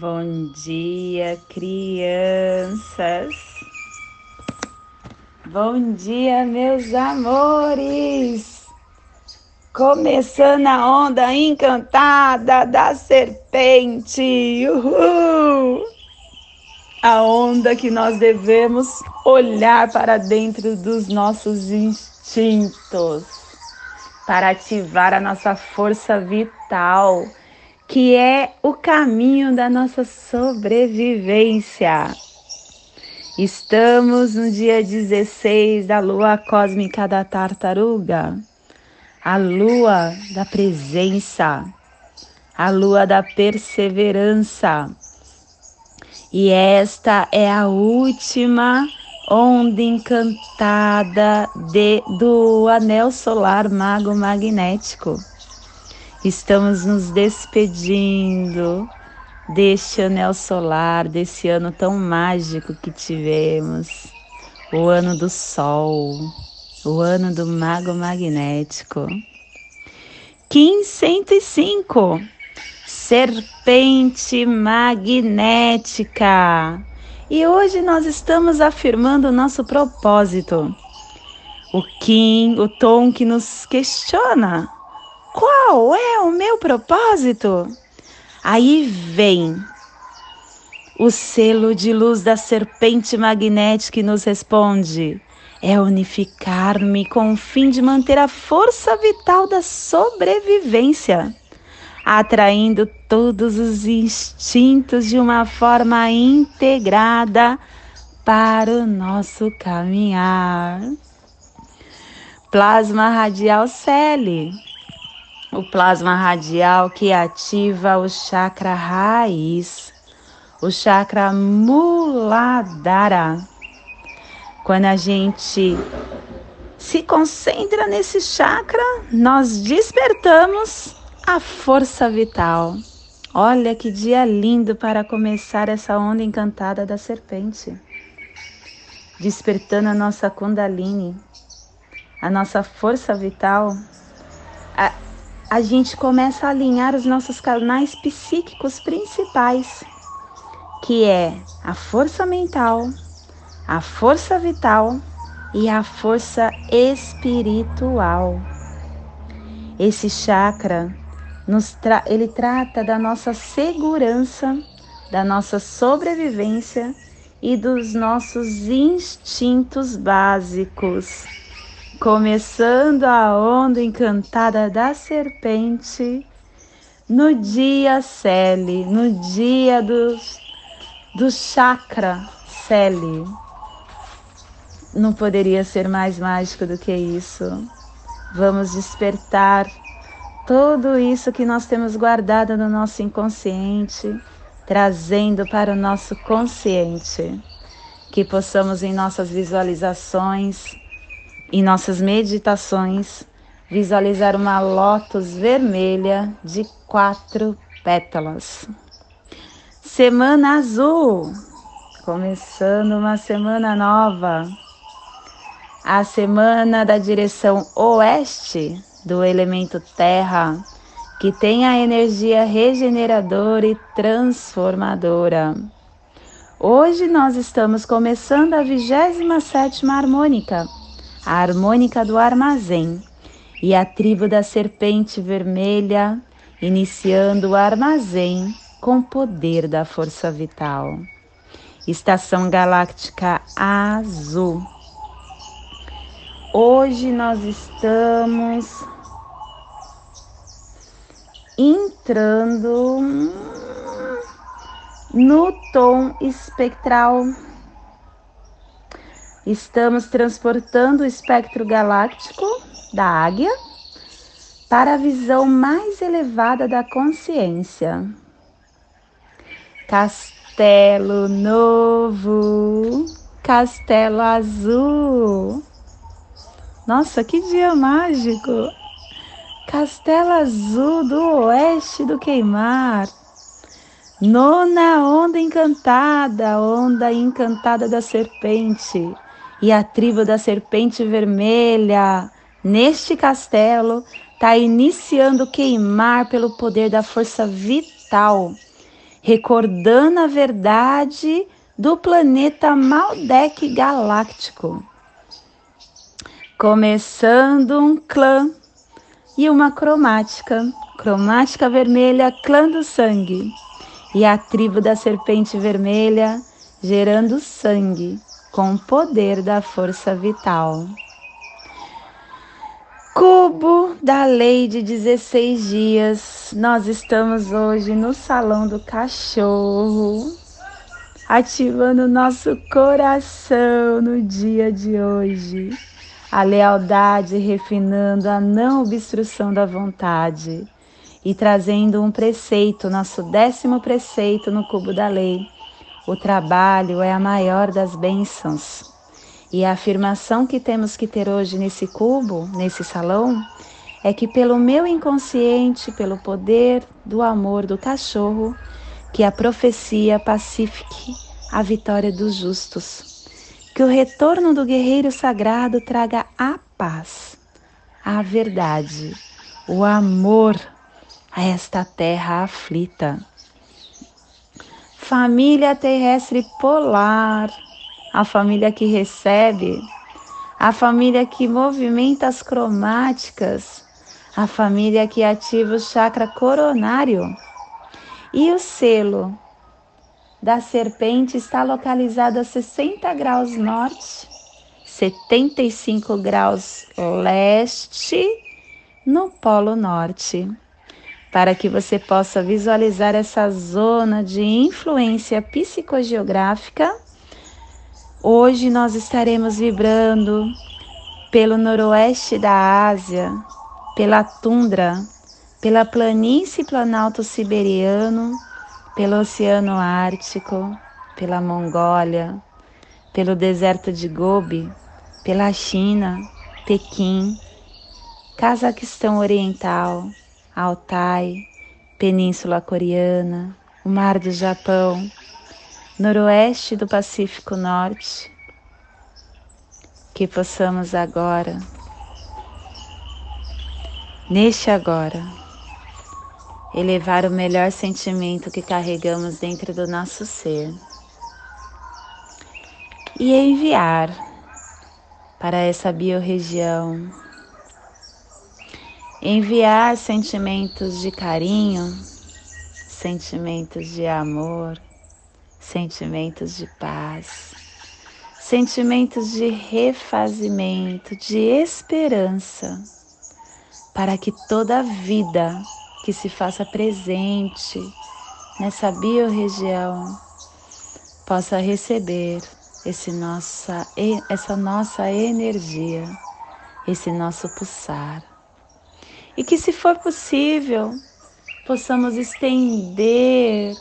Bom dia, crianças. Bom dia, meus amores. Começando a onda encantada da serpente. Uhul! A onda que nós devemos olhar para dentro dos nossos instintos para ativar a nossa força vital que é o caminho da nossa sobrevivência. Estamos no dia 16 da lua cósmica da tartaruga, a lua da presença, a lua da perseverança. E esta é a última onda encantada de, do anel solar mago magnético. Estamos nos despedindo deste anel solar, desse ano tão mágico que tivemos, o ano do Sol, o ano do Mago Magnético. Kim 105, Serpente Magnética. E hoje nós estamos afirmando o nosso propósito. O Kim, o tom que nos questiona qual é o meu propósito? Aí vem o selo de luz da serpente magnética que nos responde: é unificar-me com o fim de manter a força vital da sobrevivência, atraindo todos os instintos de uma forma integrada para o nosso caminhar. Plasma radial Celi o plasma radial que ativa o chakra raiz, o chakra muladhara. Quando a gente se concentra nesse chakra, nós despertamos a força vital. Olha que dia lindo para começar essa onda encantada da serpente. Despertando a nossa Kundalini, a nossa força vital, a, a gente começa a alinhar os nossos canais psíquicos principais, que é a força mental, a força vital e a força espiritual. Esse chakra nos tra ele trata da nossa segurança, da nossa sobrevivência e dos nossos instintos básicos começando a onda encantada da serpente no dia Celi, no dia do, do chakra Celi. Não poderia ser mais mágico do que isso. Vamos despertar tudo isso que nós temos guardado no nosso inconsciente, trazendo para o nosso consciente. Que possamos em nossas visualizações em nossas meditações, visualizar uma lótus vermelha de quatro pétalas. Semana azul, começando uma semana nova. A semana da direção oeste do elemento terra, que tem a energia regeneradora e transformadora. Hoje nós estamos começando a 27 harmônica a harmônica do armazém e a tribo da serpente vermelha, iniciando o armazém com poder da força vital. Estação galáctica azul. Hoje nós estamos entrando no tom espectral Estamos transportando o espectro galáctico da águia para a visão mais elevada da consciência. Castelo Novo, Castelo Azul. Nossa, que dia mágico! Castelo Azul do Oeste do Queimar. Nona onda encantada, onda encantada da serpente e a tribo da serpente vermelha neste castelo está iniciando queimar pelo poder da força vital recordando a verdade do planeta Maldek Galáctico. Começando um clã e uma cromática, cromática vermelha, clã do sangue, e a tribo da serpente vermelha gerando sangue com o poder da força vital. Cubo da lei de 16 dias, nós estamos hoje no salão do cachorro, ativando nosso coração no dia de hoje. A lealdade refinando a não obstrução da vontade e trazendo um preceito, nosso décimo preceito no cubo da lei. O trabalho é a maior das bênçãos. E a afirmação que temos que ter hoje nesse cubo, nesse salão, é que pelo meu inconsciente, pelo poder do amor do cachorro, que a profecia pacifique a vitória dos justos. Que o retorno do guerreiro sagrado traga a paz, a verdade, o amor a esta terra aflita. Família terrestre polar, a família que recebe, a família que movimenta as cromáticas, a família que ativa o chakra coronário. E o selo da serpente está localizado a 60 graus norte, 75 graus leste, no Polo Norte. Para que você possa visualizar essa zona de influência psicogeográfica. Hoje nós estaremos vibrando pelo noroeste da Ásia, pela tundra, pela planície planalto siberiano, pelo Oceano Ártico, pela Mongólia, pelo deserto de Gobi, pela China, Pequim, Cazaquistão Oriental, Altai, Península Coreana, o Mar do Japão, noroeste do Pacífico Norte, que possamos agora, neste agora, elevar o melhor sentimento que carregamos dentro do nosso ser e enviar para essa biorregião, enviar sentimentos de carinho, sentimentos de amor, sentimentos de paz, sentimentos de refazimento, de esperança, para que toda a vida que se faça presente nessa biorregião possa receber esse nossa, essa nossa energia, esse nosso pulsar. E que, se for possível, possamos estender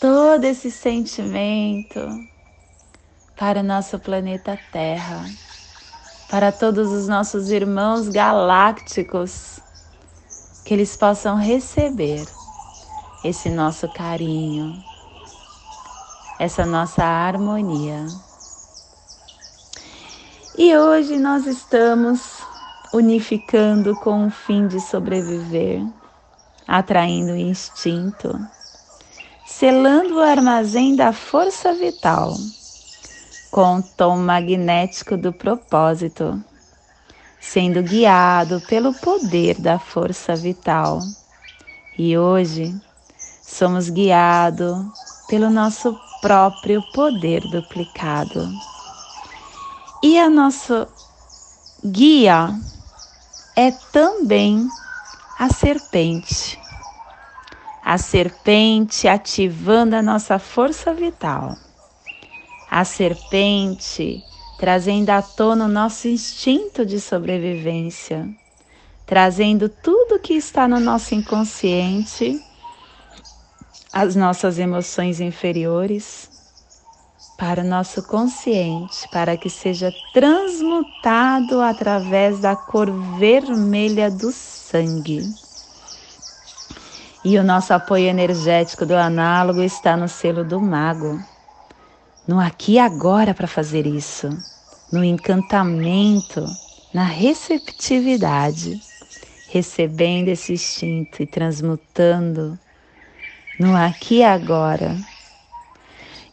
todo esse sentimento para o nosso planeta Terra, para todos os nossos irmãos galácticos, que eles possam receber esse nosso carinho, essa nossa harmonia. E hoje nós estamos unificando com o fim de sobreviver, atraindo o instinto selando o armazém da força vital com o tom magnético do propósito, sendo guiado pelo poder da força vital. E hoje somos guiados pelo nosso próprio poder duplicado. E a nossa guia é também a serpente. A serpente ativando a nossa força vital, a serpente trazendo à tona o nosso instinto de sobrevivência, trazendo tudo que está no nosso inconsciente, as nossas emoções inferiores, para o nosso consciente, para que seja transmutado através da cor vermelha do sangue. E o nosso apoio energético do análogo está no selo do mago. No aqui e agora para fazer isso, no encantamento, na receptividade, recebendo esse instinto e transmutando no aqui e agora.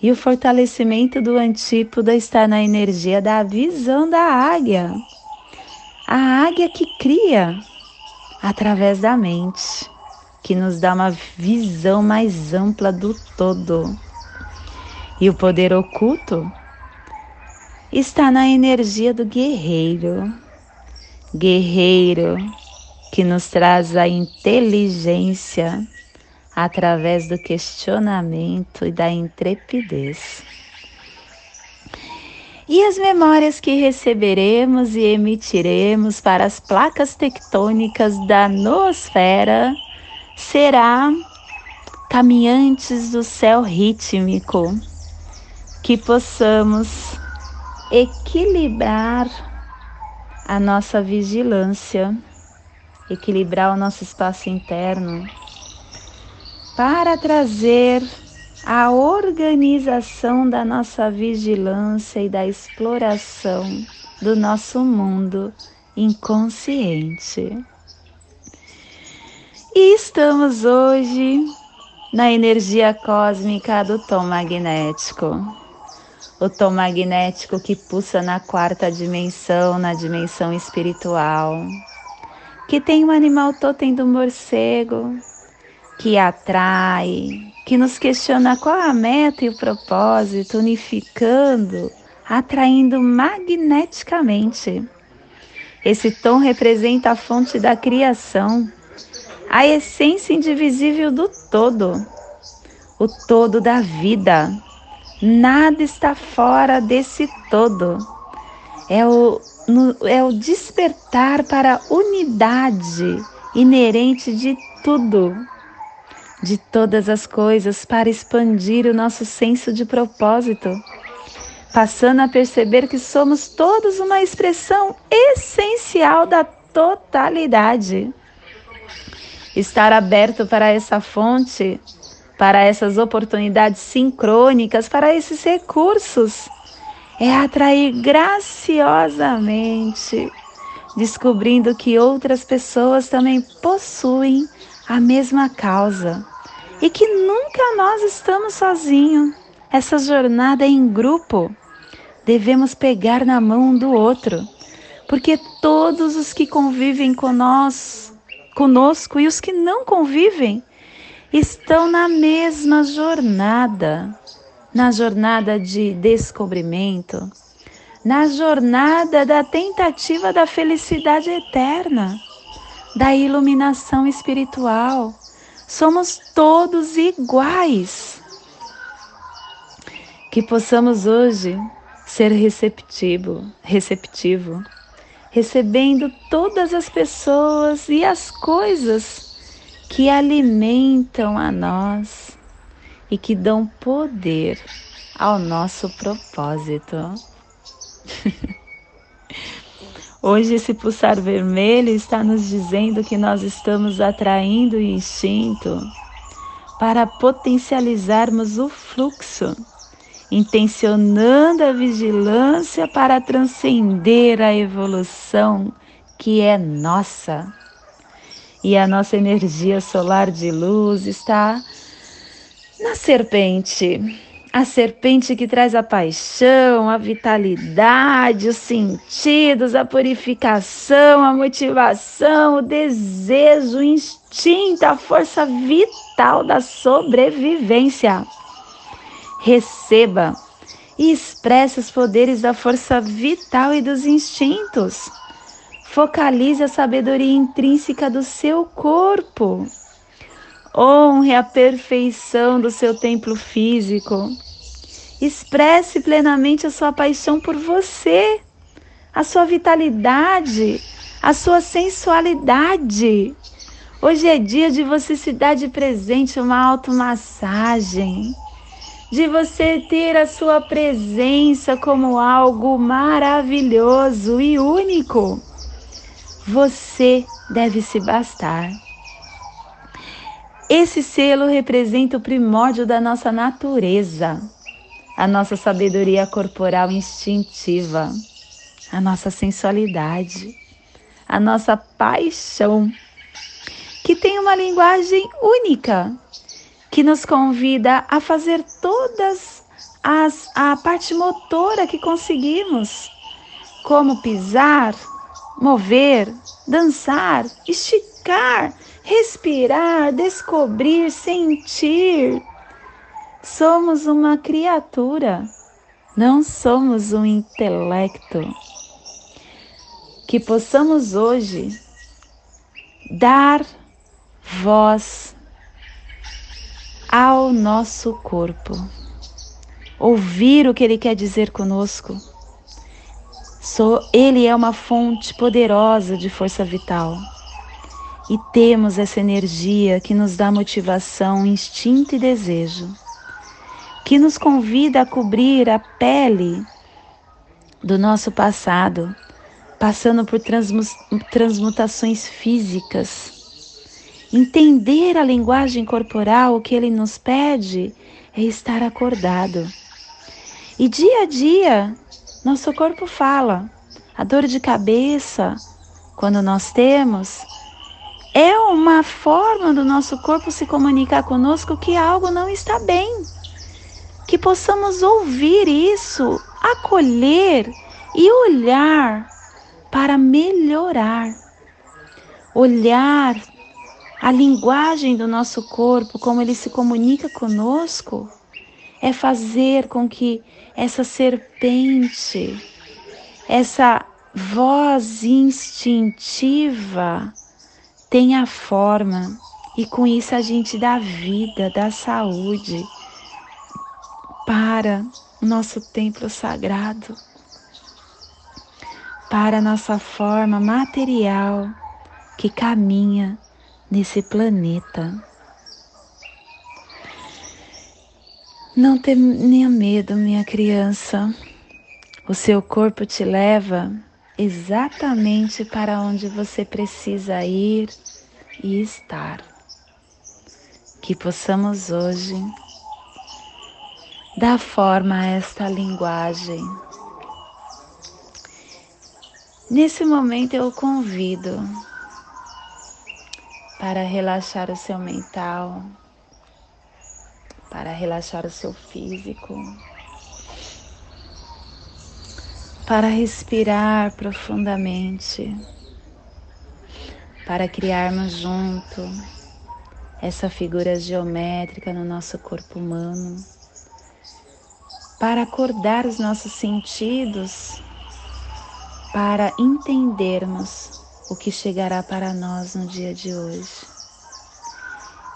E o fortalecimento do antípoda está na energia da visão da águia. A águia que cria através da mente, que nos dá uma visão mais ampla do todo. E o poder oculto está na energia do guerreiro. Guerreiro que nos traz a inteligência através do questionamento e da intrepidez. E as memórias que receberemos e emitiremos para as placas tectônicas da noosfera será caminhantes do céu rítmico, que possamos equilibrar a nossa vigilância, equilibrar o nosso espaço interno para trazer a organização da nossa vigilância e da exploração do nosso mundo inconsciente. E estamos hoje na energia cósmica do tom magnético. O tom magnético que pulsa na quarta dimensão, na dimensão espiritual, que tem o animal totem do morcego, que atrai, que nos questiona qual a meta e o propósito, unificando, atraindo magneticamente. Esse tom representa a fonte da criação, a essência indivisível do todo, o todo da vida. Nada está fora desse todo. É o, no, é o despertar para a unidade inerente de tudo de todas as coisas para expandir o nosso senso de propósito, passando a perceber que somos todos uma expressão essencial da totalidade. Estar aberto para essa fonte, para essas oportunidades sincrônicas, para esses recursos, é atrair graciosamente, descobrindo que outras pessoas também possuem a mesma causa e que nunca nós estamos sozinhos. Essa jornada é em grupo. Devemos pegar na mão do outro, porque todos os que convivem conosco e os que não convivem estão na mesma jornada, na jornada de descobrimento, na jornada da tentativa da felicidade eterna, da iluminação espiritual somos todos iguais. Que possamos hoje ser receptivo, receptivo, recebendo todas as pessoas e as coisas que alimentam a nós e que dão poder ao nosso propósito. Hoje, esse pulsar vermelho está nos dizendo que nós estamos atraindo o instinto para potencializarmos o fluxo, intencionando a vigilância para transcender a evolução que é nossa. E a nossa energia solar de luz está na serpente a serpente que traz a paixão, a vitalidade, os sentidos, a purificação, a motivação, o desejo, o instinto, a força vital da sobrevivência. Receba e expresse os poderes da força vital e dos instintos. Focalize a sabedoria intrínseca do seu corpo. Honre a perfeição do seu templo físico Expresse plenamente a sua paixão por você, a sua vitalidade, a sua sensualidade. Hoje é dia de você se dar de presente uma automassagem, de você ter a sua presença como algo maravilhoso e único. Você deve se bastar. Esse selo representa o primórdio da nossa natureza a nossa sabedoria corporal instintiva, a nossa sensualidade, a nossa paixão, que tem uma linguagem única, que nos convida a fazer todas as a parte motora que conseguimos, como pisar, mover, dançar, esticar, respirar, descobrir, sentir. Somos uma criatura, não somos um intelecto. Que possamos hoje dar voz ao nosso corpo, ouvir o que ele quer dizer conosco. Ele é uma fonte poderosa de força vital e temos essa energia que nos dá motivação, instinto e desejo, que nos convida a cobrir a pele do nosso passado, passando por transmutações físicas. Entender a linguagem corporal, o que ele nos pede é estar acordado. E dia a dia, nosso corpo fala. A dor de cabeça, quando nós temos, é uma forma do nosso corpo se comunicar conosco que algo não está bem. Que possamos ouvir isso, acolher e olhar para melhorar. Olhar a linguagem do nosso corpo, como ele se comunica conosco, é fazer com que essa serpente, essa voz instintiva, tenha forma e com isso a gente dá vida, dá saúde para o nosso templo sagrado, para a nossa forma material que caminha nesse planeta. Não tenha medo, minha criança. O seu corpo te leva exatamente para onde você precisa ir e estar. Que possamos hoje dar forma a esta linguagem. Nesse momento eu convido para relaxar o seu mental, para relaxar o seu físico para respirar profundamente, para criarmos junto essa figura geométrica no nosso corpo humano, para acordar os nossos sentidos, para entendermos o que chegará para nós no dia de hoje.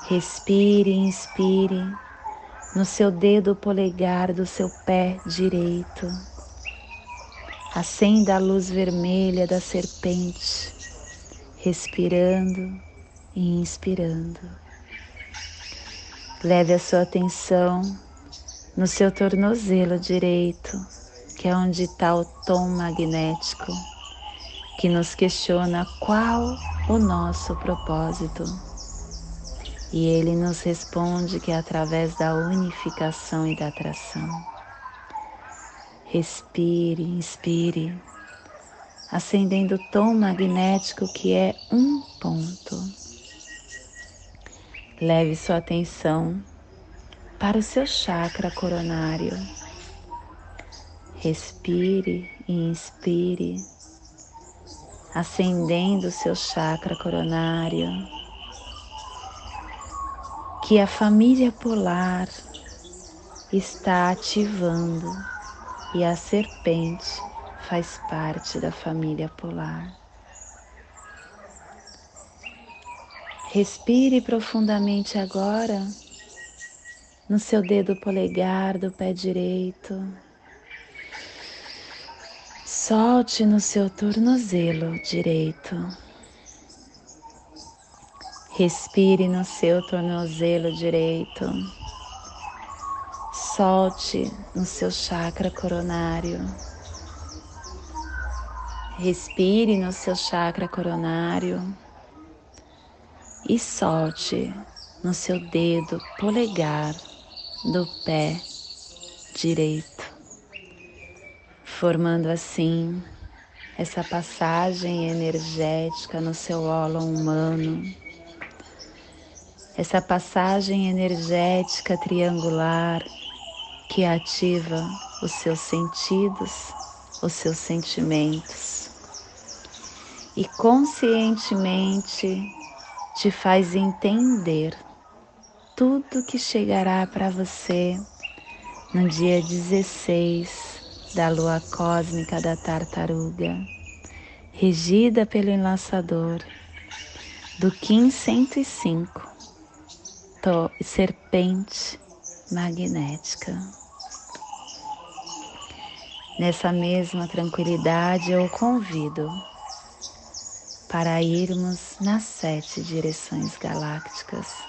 Respire, inspire no seu dedo polegar do seu pé direito Acenda a luz vermelha da serpente, respirando e inspirando. Leve a sua atenção no seu tornozelo direito, que é onde está o tom magnético, que nos questiona qual o nosso propósito. E ele nos responde que é através da unificação e da atração. Respire, inspire, acendendo o tom magnético que é um ponto. Leve sua atenção para o seu chakra coronário. Respire e inspire, acendendo o seu chakra coronário, que a família polar está ativando e a serpente faz parte da família polar. Respire profundamente agora no seu dedo polegar do pé direito. Solte no seu tornozelo direito. Respire no seu tornozelo direito solte no seu chakra coronário. Respire no seu chakra coronário e solte no seu dedo polegar do pé direito, formando assim essa passagem energética no seu ólon humano essa passagem energética triangular que ativa os seus sentidos, os seus sentimentos e conscientemente te faz entender tudo que chegará para você no dia 16 da lua cósmica da tartaruga, regida pelo enlaçador do Kim 105, serpente magnética. Nessa mesma tranquilidade eu convido para irmos nas sete direções galácticas,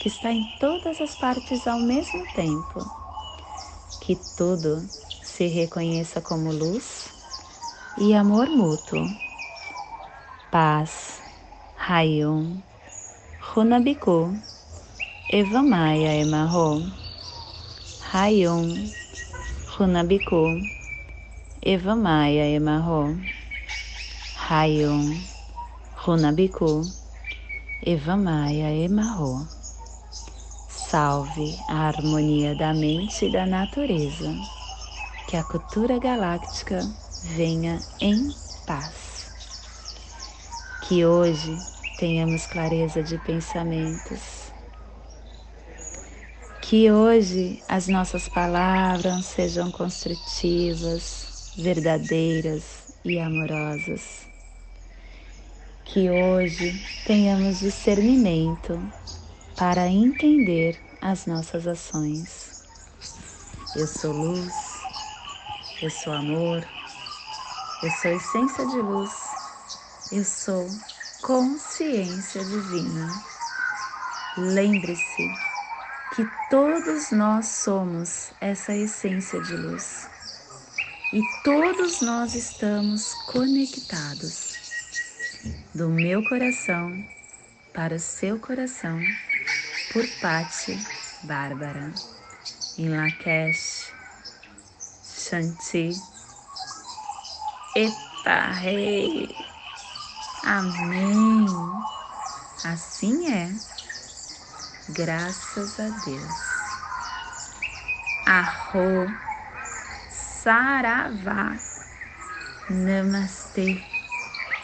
que está em todas as partes ao mesmo tempo, que tudo se reconheça como luz e amor mútuo. Paz, Rayum, Runabiku, Evamaya Emarro, Rayum, Runabiku, Eva Maia Emarro, Rayon, Runabiku, Eva Maia Emarro. Salve a harmonia da mente e da natureza, que a cultura galáctica venha em paz. Que hoje tenhamos clareza de pensamentos. Que hoje as nossas palavras sejam construtivas, verdadeiras e amorosas. Que hoje tenhamos discernimento para entender as nossas ações. Eu sou luz, eu sou amor, eu sou essência de luz, eu sou consciência divina. Lembre-se que todos nós somos essa essência de luz e todos nós estamos conectados do meu coração para o seu coração por Pati Bárbara em Lakesh Shanti. Epa Rei. Amém. Assim é. Graças a Deus. Arro. Saravá. Namastê.